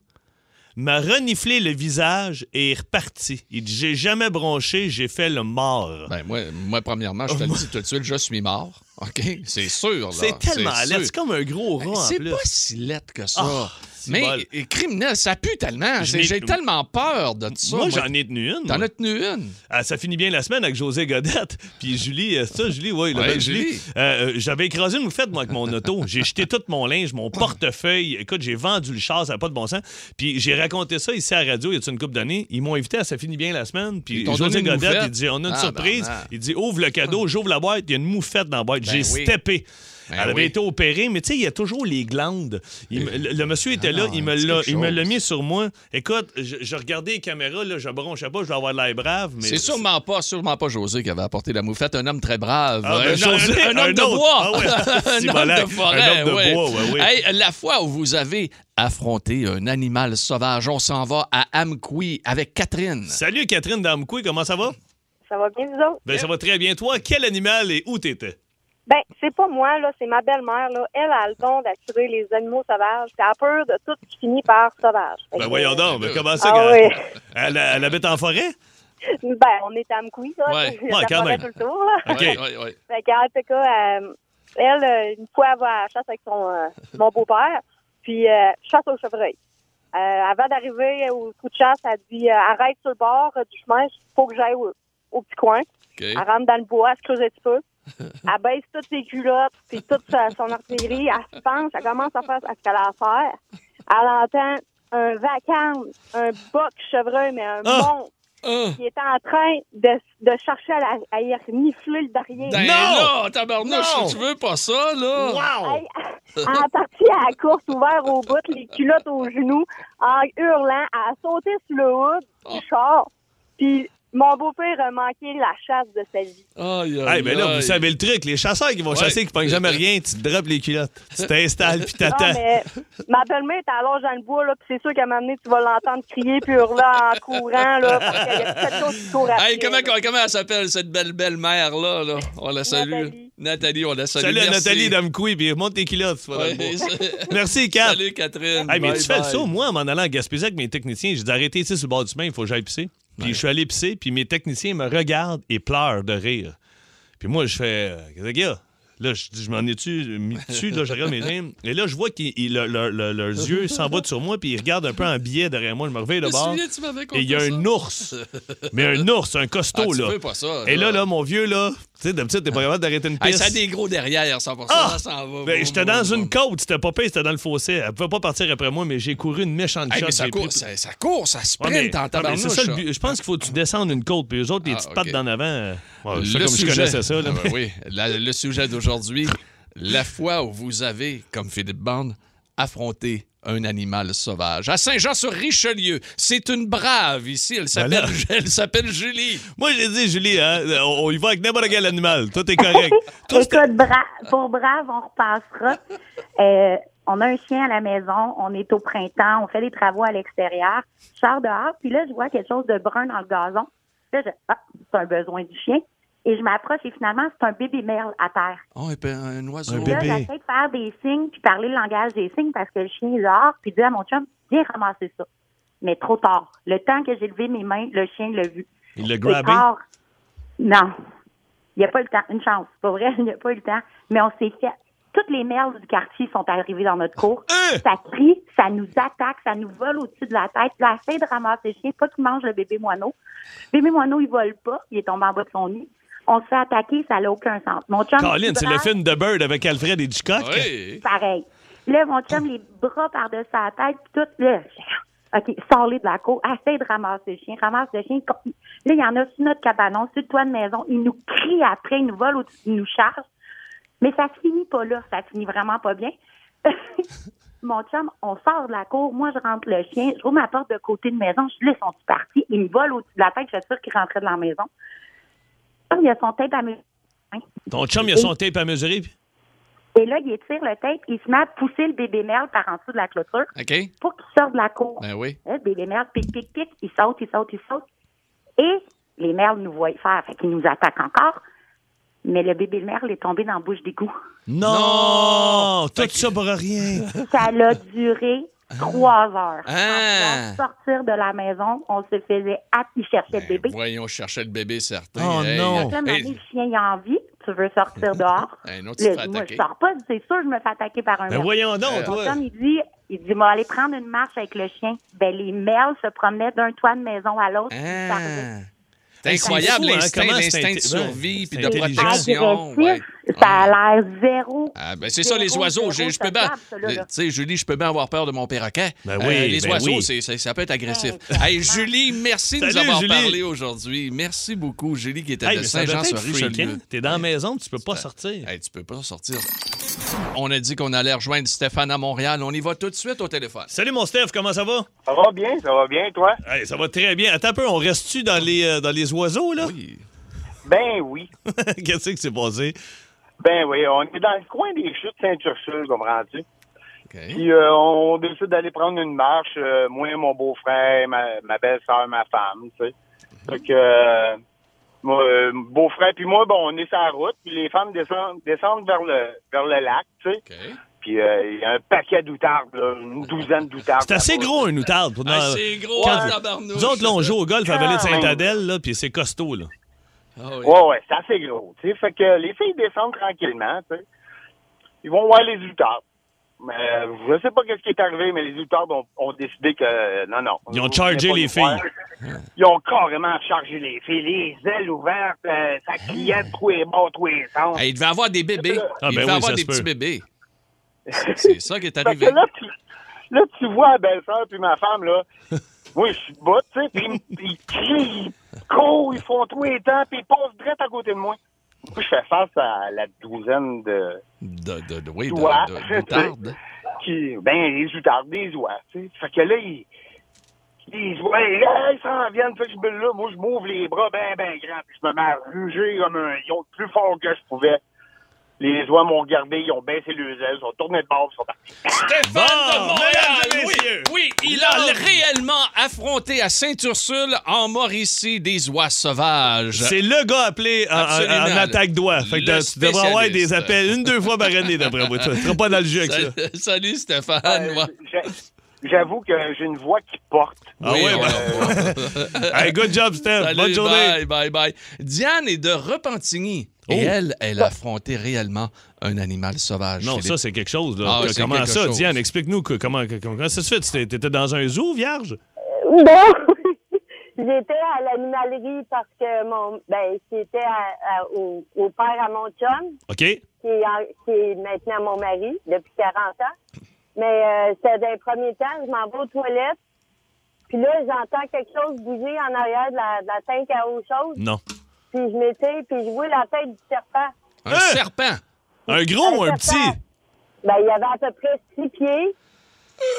m'a reniflé le visage et est reparti. Il dit J'ai jamais bronché, j'ai fait le mort. Ben, moi, moi premièrement, je te le dis tout de suite, je suis mort. OK? C'est sûr, là. c'est tellement laid, c'est comme un gros rat en C'est pas si lettre que ça. Ah, mais bol. criminel, ça pue tellement. J'ai tellement peur de ça. Moi, j'en ai tenu une. T'en as tenu une? Ah, ça finit bien la semaine avec José Godette. Puis Julie, euh, c'est ça, Julie, oui, la Ouais, belle Julie. Julie. Euh, euh, J'avais écrasé une moufette, moi, avec mon auto. J'ai jeté tout mon linge, mon portefeuille. Écoute, j'ai vendu le char, ça n'a pas de bon sens. Puis j'ai raconté ça ici à la radio il y a une couple d'années. Ils m'ont invité à Ça finit bien la semaine. Puis José Godette, il dit On a une Ah, surprise. ben, ben. Il dit Ouvre le cadeau, j'ouvre la boîte, il y a une moufette dans la boîte. Ben j'ai oui. steppé. Ben Elle avait oui. été opérée, mais tu sais, il y a toujours les glandes. Il le, le monsieur était là, non, il me l'a mis sur moi. Écoute, je, je regardais les caméras, là, je bronchais pas, je vais avoir de l'air brave. mais C'est sûrement pas, sûrement pas José qui avait apporté la moufette. Un homme très brave. Ah, un, ben, José, un- un homme un de autre. bois. Ah ouais, un homme de forêt. Un homme de ouais. bois, ouais, ouais. Hey, la fois où vous avez affronté un animal sauvage, on s'en va à Amqui avec Catherine. Salut Catherine Damcouy, comment ça va? Ça va bien, vous autres? Ben, ça va très bien. Toi, quel animal et où t'étais? Ben, c'est pas moi, là, c'est ma belle-mère, là. Elle a le don d'attirer les animaux sauvages. Elle a peur de tout ce qui finit par sauvage. Ben que, voyons donc, ben, comment ça? Ah oui. elle, elle habite en forêt? Ben, on est à Amqui, là. Ouais. Ouais, quand même. tout le tour, là. OK. Ouais, ouais, ouais. Fait qu'en tout cas, euh, elle, euh, une fois, elle va à la chasse avec son, euh, mon beau-père, puis euh, chasse au chevreuil. Euh, avant d'arriver au trou de chasse, elle dit euh, arrête sur le bord euh, du chemin, il faut que j'aille au, au petit coin. OK. Elle rentre dans le bois, elle se creuse un petit peu. Elle baisse toutes ses culottes, puis toute sa- son artillerie. Elle se penche, elle commence à faire ce qu'elle a à faire. Elle entend un vacarme, un boc chevreuil, mais un Ah! monstre Ah. qui est en train de, de chercher à, la- à y renifler le derrière. Ben Non! là, tabarnouche, Non! tu veux pas ça, là? Wow! Hey, en partie à la course, ouvert au bout, les culottes aux genoux, en hurlant, à sauter sur le hood Oh. du char. Puis mon beau-père a manqué la chasse de sa vie. Aïe, aïe, Hey, ben là, aïe. vous savez le truc, les chasseurs qui vont Ouais. chasser, qui ne jamais rien, tu te drops les culottes. Tu t'installes, puis Non, t'attends. mais ma belle-mère est à l'âge dans le bois, là, puis c'est sûr qu'à un moment donné, tu vas l'entendre crier puis hurler en courant, là, parce qu'il y a quelque chose qui court après. Hey, comment, elle s'appelle, cette belle belle-mère-là? Là? On la salue. Nathalie. Nathalie, on la salue. Salut à Merci. Nathalie Damcouy, puis monte tes culottes, tu vas dans le Ouais, bois. c'est- Merci, Kat. Salut, Catherine. Hey, mais Bye, tu fais le bye. saut. Moi, en m'en allant à Gaspésie avec mes techniciens, j'ai dit arrêtez ici sur le bord du chemin, il faut que j'aille pisser. Puis je suis allé pisser, puis mes techniciens me regardent et pleurent de rire. Puis moi, je fais euh? Là, je, je m'en ai-tu mis dessus, là, je regarde mes. Et là, je vois que leurs yeux s'en vont sur moi, puis ils regardent un peu en biais derrière moi. Je me réveille de bord. souviens, tu Et il y a un ours. Mais un ours, un Ah, costaud, tu là. pas ça. Et là, là, mon vieux, là, Tu sais, d'habitude, t'es pas capable d'arrêter une Hey, piste. ça a des gros derrière, 100%. Ah! Ça va. Ben, j'étais dans boum. une côte, c'était pas pire, c'était dans le fossé. Elle pouvait pas partir après moi, mais j'ai couru une méchante Hey, shot. ça court, pris- ça, ça court, ça sprint en tabarnouche. c'est ça le but. Je pense qu'il faut que tu descendes une côte, puis eux autres, les Ah, petites ok. pattes d'en avant. euh, ouais, le comme sujet, je connaissais ça. là, Ah, ben oui, La- le sujet d'aujourd'hui, la fois où vous avez, comme Philippe Bond, affronté un animal sauvage. À Saint-Jean-sur-Richelieu, c'est une brave ici. Elle s'appelle, Voilà. elle s'appelle Julie. Moi, j'ai dit, Julie, hein, on, on y va avec n'importe quel animal. Tout est correct. Toi, Écoute, bra- pour Brave, on repassera. Euh, on a un chien à la maison, on est au printemps, on fait des travaux à l'extérieur. Je sors dehors, puis là, je vois quelque chose de brun dans le gazon. Là, je, ah, c'est un besoin du chien. Et je m'approche et finalement, c'est un bébé merle à terre. Oh, et puis un oiseau. Un Et là, bébé. j'essaie de faire des signes puis parler le langage des signes parce que le chien est dehors, puis dit à mon chum, viens ramasser ça. Mais trop tard. Le temps que j'ai levé mes mains, le chien l'a vu. Il l'a Et grabé. tard, non. Il n'y a pas eu le temps. Une chance. C'est pas vrai, il n'y a pas eu le temps. Mais on s'est fait. Toutes les merles du quartier sont arrivées dans notre cour. Hein? Ça crie, ça nous attaque, ça nous vole au-dessus de la tête. Là, essaie de ramasser le chien, pas qu'il mange le bébé moineau. Le bébé moineau, il vole pas. Il est tombé en bas de son nid. On se fait attaquer, ça n'a aucun sens. Mon chum, Colin, c'est le film de Bird avec Alfred Hitchcock. Oui. pareil. Là, mon chum, les bras par-dessus la tête, puis tout, là, OK, sors-les de la cour, essaie de ramasser le chien, ramasse le chien. Là, il y en a sur notre cabanon, sur le toit de maison, il nous crie après, il nous vole au-dessus, il nous charge. Mais ça se finit pas là, ça finit vraiment pas bien. mon chum, on sort de la cour, moi, je rentre le chien, je rouvre ma porte de côté de maison, je dis, là, ils sont partis, il me vole au-dessus de la tête, je suis sûre qu'il rentrait de la maison. Il y a son tête à me Ton chum, il a son tape à mesurer. et là, il étire le tape, il se met à pousser le bébé merle par en dessous de la clôture OK? pour qu'il sorte de la cour. Ben oui. Le bébé merle, pique, pique, pique, il saute, il saute, il saute. Et les merles nous voient faire, fait qu'ils nous attaquent encore. Mais le bébé merle est tombé dans la bouche d'égout. Non! Tout ça pour rien. Ça l'a duré trois heures. Ah. Pour sortir de la maison, on se faisait hâte, il cherchait le bébé. Ben, voyons chercher le bébé, certain. Oh, non. Là, Hey, le chien, il a envie, tu veux sortir dehors? Hey, non, tu fais moi, je sors pas, c'est sûr, je me fais attaquer par un Ben merle. voyons donc, Mon toi. chum, il dit, il dit, moi, aller prendre une marche avec le chien. Ben, les merles se promenaient d'un toit de maison à l'autre. Ah. C'est incroyable hein, l'instinct, l'instinct de survie puis de protection. Ouais. ça a l'air zéro. Ah, ben c'est ça, les oiseaux. zéro Je, je peux bien. Tu sais, Julie, je peux bien avoir peur de mon perroquet. Ben oui, les ben oiseaux, oui. c'est- c'est- ça peut être agressif. Hey, Julie, merci de nous avoir Julie. parlé aujourd'hui. Merci beaucoup, Julie, qui était Hey, de Saint-Jean-sur-Richelieu. T'es dans la maison, tu peux pas sortir. Hey, tu peux pas sortir. On a dit qu'on allait rejoindre Stéphane à Montréal. On y va tout de suite au téléphone. Salut, mon Steph, comment ça va? Ça va bien, ça va bien, toi? Hey, ça va très bien. Attends un peu, on reste-tu dans les, euh, dans les oiseaux, là? Oui. Ben oui. Qu'est-ce qui s'est passé? Ben oui, on est dans le coin des chutes Saint-Ursule, comprends-tu? OK. Puis euh, on décide d'aller prendre une marche, euh, moi, mon beau-frère, ma, ma belle-sœur, ma femme, tu sais. Fait que, euh, moi, euh, beau-frère puis moi, bon, on est sur la route, puis les femmes descendent, descendent vers le vers le lac, tu sais. Puis euh, il y a un paquet d'outardes, là, une douzaine d'outardes. C'est assez gros, un outarde. Pour Ah, c'est gros, Quand- tabarnouche. Nous autres, là, on joue au golf à Vallée de Sainte-Adèle, là, puis c'est costaud, là. Ah oui. Ouais, ouais, c'est assez gros. Tu sais, fait que les filles descendent tranquillement, tu sais. Ils vont voir les outardes. Mais euh, je sais pas qu'est-ce qui est arrivé, mais les outardes ont, ont décidé que euh, non, non. Ils ont on chargé les voir. filles. Ils ont carrément chargé les filles, les ailes ouvertes, euh, ça criait de tous les bords, tous les sens. Hey, il devait avoir des bébés. Ah, il ben devait oui, avoir des petits peut. bébés. C'est ça qui est arrivé. là, tu, là, tu vois la belle-sœur puis ma femme, là. Moi, je suis debout, tu sais, puis ils- ils crient, ils courent, ils font tous les temps, puis ils passent direct à côté de moi. Moi, je fais face à la douzaine de... De, de, de, oui, de, qui, ben, les outardes, des oies, tu sais. Fait que là, ils, là, ils s'en viennent, fait que je là, moi, je m'ouvre les bras ben, ben grand, puis je me mets à ruger comme un lion le plus fort que je pouvais. Les oies m'ont regardé, ils ont baissé les ailes, ils sont tournés de bord, ils sont partis. Stéphane Bon, de Montréal! mesdames et Oui, il a réellement affronté à Saint-Ursule, en Mauricie, des oies sauvages. C'est le gars appelé en, en- Absolument. en attaque doigt. Fait que tu devrais avoir des appels une, deux fois par année, d'après moi. Tu seras pas dans le jeu avec ça. Salut, Stéphane. Euh, J'avoue que j'ai une voix qui porte. Ah Oui, ouais, on- ben- Hey, good job, Steph. Salut, Bonne journée. Bye, bye, bye. Diane est de Repentigny. Et Oh. elle, elle a affronté réellement un animal sauvage. Non, Philippe. ça, c'est quelque chose. Là. Ah, Que- comment quelque ça, chose. Diane? Explique-nous que- comment, comment, ça se fait. Tu étais dans un zoo, vierge? Non! j'étais à l'animalerie parce que mon ben c'était au, au père à mon chum, OK? qui est, en- qui est maintenant mon mari depuis 40 ans. Mais euh, c'était dans les premiers temps, je m'en vais aux toilettes. Puis là, j'entends quelque chose bouger en arrière de la, de la tank à eau chaude. Non. Puis je m'étais, puis je vois la tête du serpent. Un Hein? serpent? Un gros ou un petit? Ben, il y avait à peu près six pieds.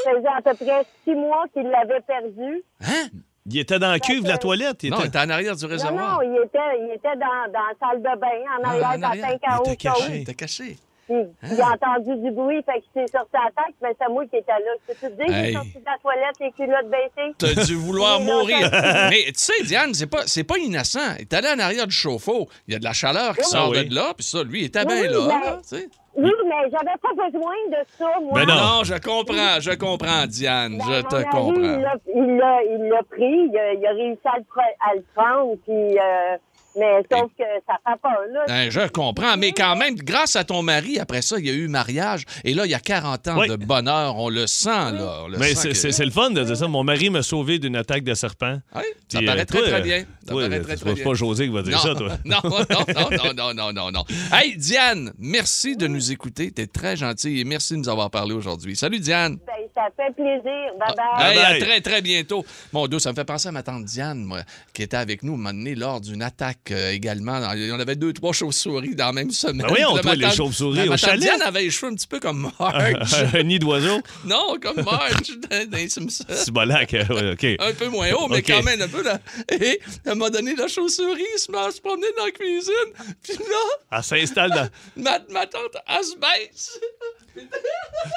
Ça faisait à peu près six mois qu'il l'avait perdu. Hein? Il était dans la cuve de la toilette. Il Non, il était... était en arrière du Non, réservoir. non, il était, il était dans, dans la salle de bain, en Ah, arrière en de la tank à Il eau était chaude. caché. Il était caché. Puis, il a entendu du bruit, fait qu'il s'est sorti à la tête, mais c'est moi qui étais là. Je peux te dire, il Hey. est sorti de la toilette, les culottes baissées. T'as dû vouloir Il mourir. Mais tu sais, Diane, c'est pas, c'est pas innocent. Il est allé en arrière du chauffe-eau. Il y a de la chaleur qui sort oui. de là. Puis ça, lui, il était Oui, bien oui, là. mais- là, tu sais. Oui, mais j'avais pas besoin de ça, moi. Ben non. Non, je comprends, je comprends, Diane. Ben, je te comprends. Il l'a- il l'a il l'a pris, il a, il a réussi à le, à le prendre, puis, euh, mais sauf que ça fait peur, là. Ben, je comprends, mais quand même, grâce à ton mari, après ça, il y a eu mariage. Et là, il y a 40 ans Oui. de bonheur. On le sent, là. On le Mais sent c'est que- c'est- c'est le fun de dire ça. Mon mari m'a sauvé d'une attaque de serpent. Oui, ça Puis, paraît euh, très, toi, très bien. Ça toi, paraît euh, très, c'est très pas- bien. Pas José qui va dire non, ça, toi. non, non, non, non, non, non, non, non. Hey, Diane, merci de nous écouter. T'es très gentil et merci de nous avoir parlé aujourd'hui. Salut, Diane. Ben, ça fait plaisir. Bye-bye. Hey, à très, très bientôt. Mon dos, ça me fait penser à ma tante Diane, moi, qui était avec nous, moment donné, lors d'une attaque euh, également. En avait deux, trois chauves-souris dans la même semaine. Ben voyons, Puis là, toi, ma les chauves-souris ma au tante chalet. Diane avait les cheveux un petit peu comme Marge. un nid d'oiseau? non, comme Marge dans, les Simpsons. C'est bolac, ouais, OK. Un peu moins haut, mais quand même un peu. Là. Et un moment donné, la chauve-souris se se promener dans la cuisine. Puis là, Elle s'installe dans... ma, ma tante, elle se baisse.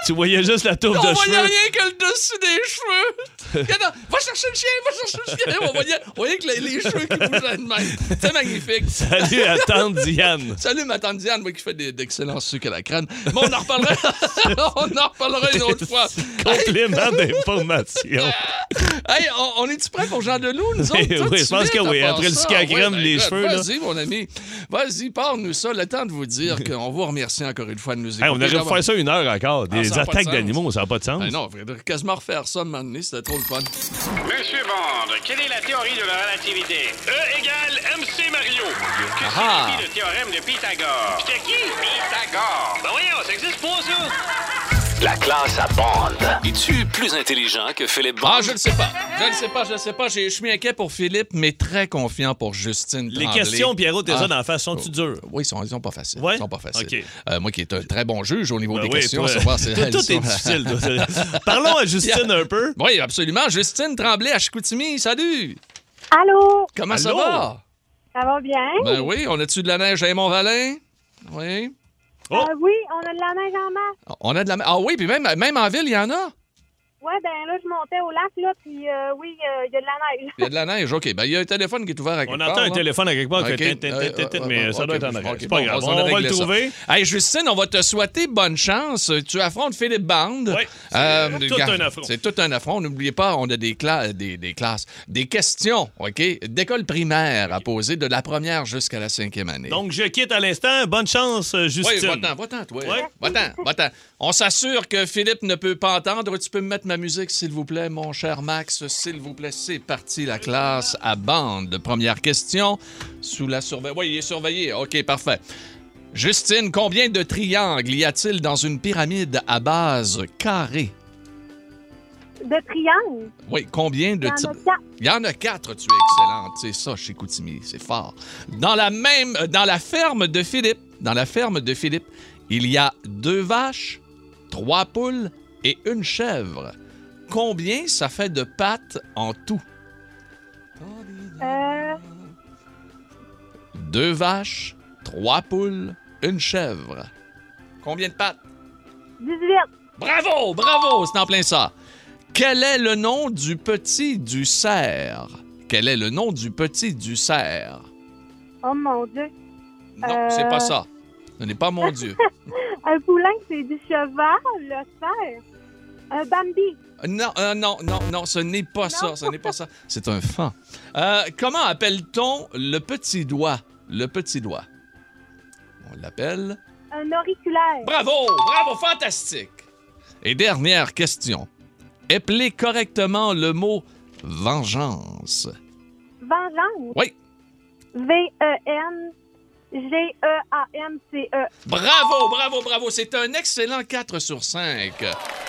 Tu voyais juste la touffe On de voyait cheveux. rien que le dessus des cheveux. Regarde, va chercher le chien, va chercher le chien. On voyait, on voyait que les, les cheveux qui bougeaient de même. C'est magnifique. Salut à tante Diane. Salut ma tante Diane, moi qui fait des- d'excellents sucres à la crème. Mais on en reparlera, on en reparlera une autre fois. Complément d'information. Hey, on, on est-tu prêt pour Jean Leloup, nous autres? De oui, je pense que oui. Après le ski à crème, Ouais, les ben, cheveux. Vas-y, mon ami. Vas-y, parle-nous ça. Le temps de vous dire qu'on vous remercie encore une fois de nous écouter. Hey, on aurait pu faire ça une heure encore. Ah, Des de attaques d'animaux, ça n'a pas de sens. Ben non, il faudrait quasiment refaire ça un moment donné, c'était trop le fun. Monsieur Bond, quelle est la théorie de la relativité? E égale MC Mario. Que Ah. signifie le théorème de Pythagore? C'était qui? Pythagore. Ben voyons, ça existe pas, ça? La classe à bande. Es-tu plus intelligent que Philippe Bond? Ah, je ne sais pas. Je ne sais pas, je ne sais pas. J'ai- Je suis inquiet pour Philippe, mais très confiant pour Justine Les Tremblay. questions, Pierrot, Ah. ça d'en face, sont-tu dures? Oui, ils sont, ils sont pas faciles. Ouais? Ils sont pas faciles. Euh, moi qui est un très bon juge au niveau Ben des oui, questions, savoir si tout, elles tout est difficile. toi. Parlons à Justine un peu. Oui, absolument. Justine Tremblay à Chicoutimi, salut! Allô? Comment ça Allô? va? Ça va bien? Ben oui, on a-tu de la neige à Mont-Valin? Oui. Oh. Euh, oui, on a de la neige en masse. On a de la Ah oui, puis même, même en ville, il y en a. Ouais, ben là, je montais au lac, là, puis euh, oui, euh, il y a de la neige. Il y a de la neige, OK. Ben, il y a un téléphone qui est ouvert à quelque On part, entend un là. téléphone à quelque part, Euh, mais ça doit être en arrière. C'est pas bon, grave, on va le trouver. Hey, Justine, on va te souhaiter bonne chance. Tu affrontes Philippe Band. Oui, c'est tout un affront. C'est tout un affront. N'oubliez pas, on a des, cla- des, des classes, des questions, OK, d'école primaire à poser de la première jusqu'à la cinquième année. Donc, je quitte à l'instant. Bonne chance, euh, oui, Justine. va-t'en, va-t'en, toi. Va-t'en, va-t'en. On s'assure que Philippe ne peut pas entendre. Tu peux me mettre ma musique, s'il vous plaît, mon cher Max, s'il vous plaît. C'est parti, la classe à bande. Première question, sous la surveillance. Oui, il est surveillé. OK, parfait. Justine, combien de triangles y a-t-il dans une pyramide à base carrée? De triangle, Oui, combien de il y en a quatre. Il y en a quatre, tu es excellente. C'est ça, chez Coutimi, c'est fort. Dans la même, dans la ferme de Philippe, dans la ferme de Philippe, il y a deux vaches, trois poules et une chèvre. Combien ça fait de pattes en tout? Euh, Deux vaches, trois poules, une chèvre. Combien de pattes? 18. Bravo, bravo, c'est en plein ça. Quel est le nom du petit du cerf? Quel est le nom du petit du cerf? Oh mon Dieu. Non, Euh. c'est pas ça. Ce n'est pas mon Dieu. Un poulain, c'est du cheval, le cerf. Un Bambi. Non, euh, non, non, non, ce n'est pas ça. Ce n'est pas ça. C'est un fan. Euh, comment appelle-t-on le petit doigt? Le petit doigt. On l'appelle. Un auriculaire. Bravo! Bravo! Fantastique! Et dernière question. Appelez correctement le mot vengeance. Jean. Oui. V-E-N-G-E-A-N-C-E. Bravo, bravo, bravo. C'est un excellent 4 sur 5.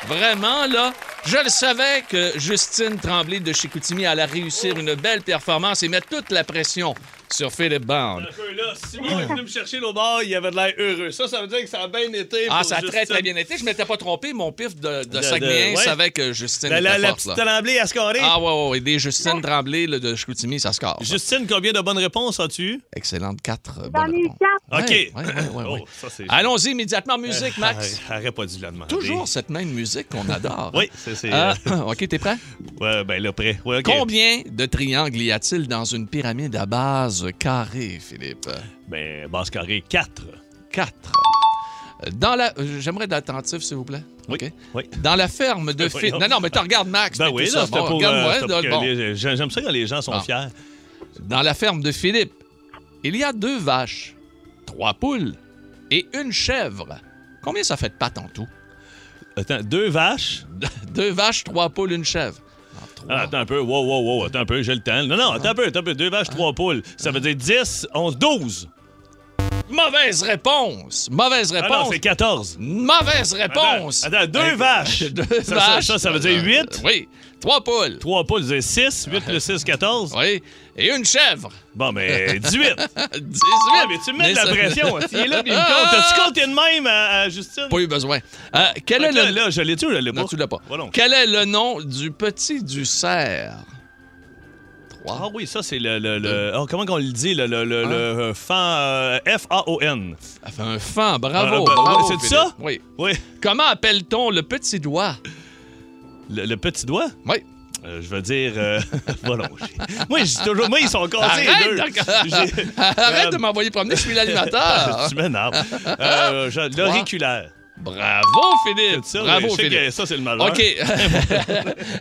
Vraiment, là, je le savais que Justine Tremblay de Chicoutimi allait réussir une belle performance et mettre toute la pression sur. Un peu là, Simon est venu me chercher au bar, il avait de l'air heureux. Ça, ça veut dire que ça a bien été. Ah, pour ça a très, très bien été. Je m'étais pas trompé. Mon pif de, de, ouais. savait que Justine La, la, petite là. Tremblay à scorer. Ah, ouais, ouais, ouais. Des Justine Tremblay là, de Chicoutimi, ça score. ça. Justine, combien de bonnes réponses as-tu eu? Excellente 4 J'en ai eu quatre. OK. Ouais, ouais, ouais, ouais, ouais. Oh. Allons-y immédiatement. Musique, Max. Ah, Aurait pas dû la demander. Toujours cette même musique qu'on adore. Oui, c'est... Ah, euh, OK, t'es prêt? ouais, ben là, prêt. Combien de triangles y a-t-il dans une pyramide à base carrée, Philippe? Ben, base carrée, 4. 4. Dans la... euh, J'aimerais être attentif, s'il vous plaît. Oui, OK? oui. Dans la ferme de Philippe... Non, non, mais tu regardes Max. Ben oui, là, Bon, regarde-moi. euh, bon. J'aime ça quand les gens sont Ah. fiers. Dans la ferme de Philippe, il y a deux vaches, trois poules et une chèvre. Combien ça fait de pattes en tout? Attends, deux vaches? Deux vaches, trois poules, une chèvre. Ah. Ah, attends un peu, wow, wow, wow, attends un peu, j'ai le temps. Non, non, attends un peu, attends un peu. Deux vaches, trois poules. Ça veut dire 10, 11, 12. Mauvaise réponse! Mauvaise Ah réponse! non, c'est 14. Mauvaise réponse! Attends, attends, deux vaches. Deux Ça, vaches. ça, ça veut dire Euh, huit? Oui. Trois poules. Trois poules, c'est 6. 8 plus 6, 14. Oui. Et une chèvre. Bon, mais 18. 18. Ouais, mais tu me mets de la ça- pression. hein. Il est là, puis il me compte. T'as-tu compté de même à, à Justine? Pas eu besoin. Euh, quel est le... là, je l'ai-tu ou je l'ai pas? Non, tu l'as pas. Voilà. Quel est le nom du petit du cerf? Ah Trois. oui, ça, c'est le... le, le- oh, comment qu'on le dit? Le, le, le, le euh, fan... euh, F-A-O-N. Un fan. Bravo. Ah, ben, bravo, c'est ça? Oui. Oui. Comment appelle-t-on le petit doigt? Le, le petit doigt? Oui. Euh, je veux dire... Euh... voilà. Moi, je toujours... Moi, ils sont cassés, les Arrête, deux. Arrête de Euh, m'envoyer promener, je suis l'animateur. tu m'énerves. Je- L'auriculaire. Bravo, Philippe. Ça, Bravo, oui, je sais Philippe. que ça, c'est le malheur. OK.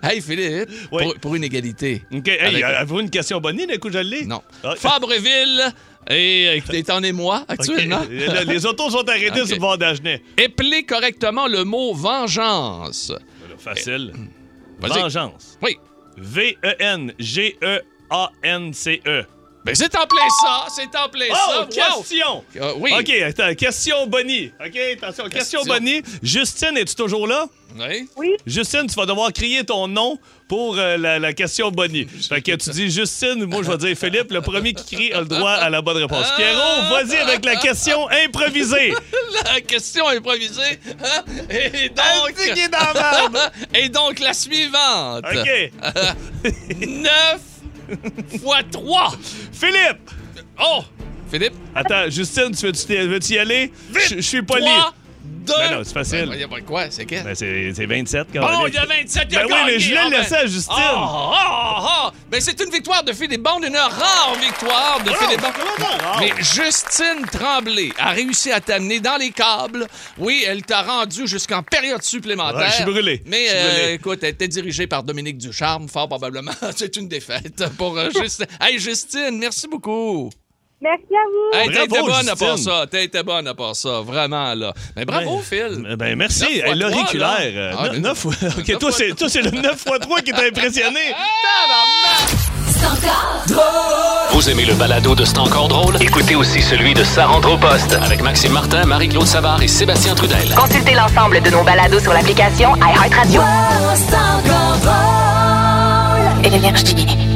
hey, Philippe, Oui. pour, pour une égalité. OK. Hey, avez-vous une question bonne, d'un coup, je l'ai? Non. Ah. Fabreville et euh, est en émoi OK. actuellement. Le- Les autos sont arrêtés OK. sur le bord d'Agenais. Épeler correctement le mot vengeance. Facile. Vengeance. Oui. E V-E-N-G-E-A-N-C-E. Ben, c'est en plein ça. C'est en plein Oh, ça. Wow. question! Euh, oui. OK, attends, question Bonnie. OK, attention, question, Question. Bonnie. Justine, es-tu toujours là? Oui. Oui. Justine, tu vas devoir crier ton nom pour euh, la, la question Bonnie. Fait que tu dis Justine, moi je vais dire Philippe. Le premier qui crie a le droit à la bonne réponse. Pierrot, vas-y avec la question improvisée. La question improvisée. hein? Et donc. Et donc, la suivante. OK. 9 fois 3. Philippe! Oh! Philippe, Attends, Justine, tu veux-tu veux-y aller? Je je suis poli. 3, 2. Ben non, c'est facile. Il y a pas quoi? C'est quel? Ben, c'est c'est 27 quand Bon, il y a 27, il a Ben oui, mais je l'ai Ah, ben- laissé à Justine. Ah, ah, ah. Ben, c'est une victoire de Bond, une rare victoire de rare? Mais Justine Tremblay a réussi à t'amener dans les câbles. Oui, elle t'a rendu jusqu'en période supplémentaire. Ouais, je suis brûlé. Mais euh, écoute, elle était dirigée par Dominique Ducharme, fort probablement. c'est une défaite pour euh, Justine. Hey, Justine, merci beaucoup. Merci à vous. Hey, t'as été Bravo, bonne à part ça. T'as été bonne à part ça. Vraiment, là. Mais bravo, Ouais. Phil. Euh, Ben merci. L'auriculaire. euh, Ah, neuf- mais- neuf fois. OK, toi, c'est, toi, c'est le 9 x 3 qui t'a impressionné. Vous aimez le balado de C'est encore drôle? Écoutez aussi celui de Sa rentre au poste avec Maxime Martin, Marie-Claude Savard et Sébastien Trudel. Consultez l'ensemble de nos balados sur l'application iHeartRadio. Énergie.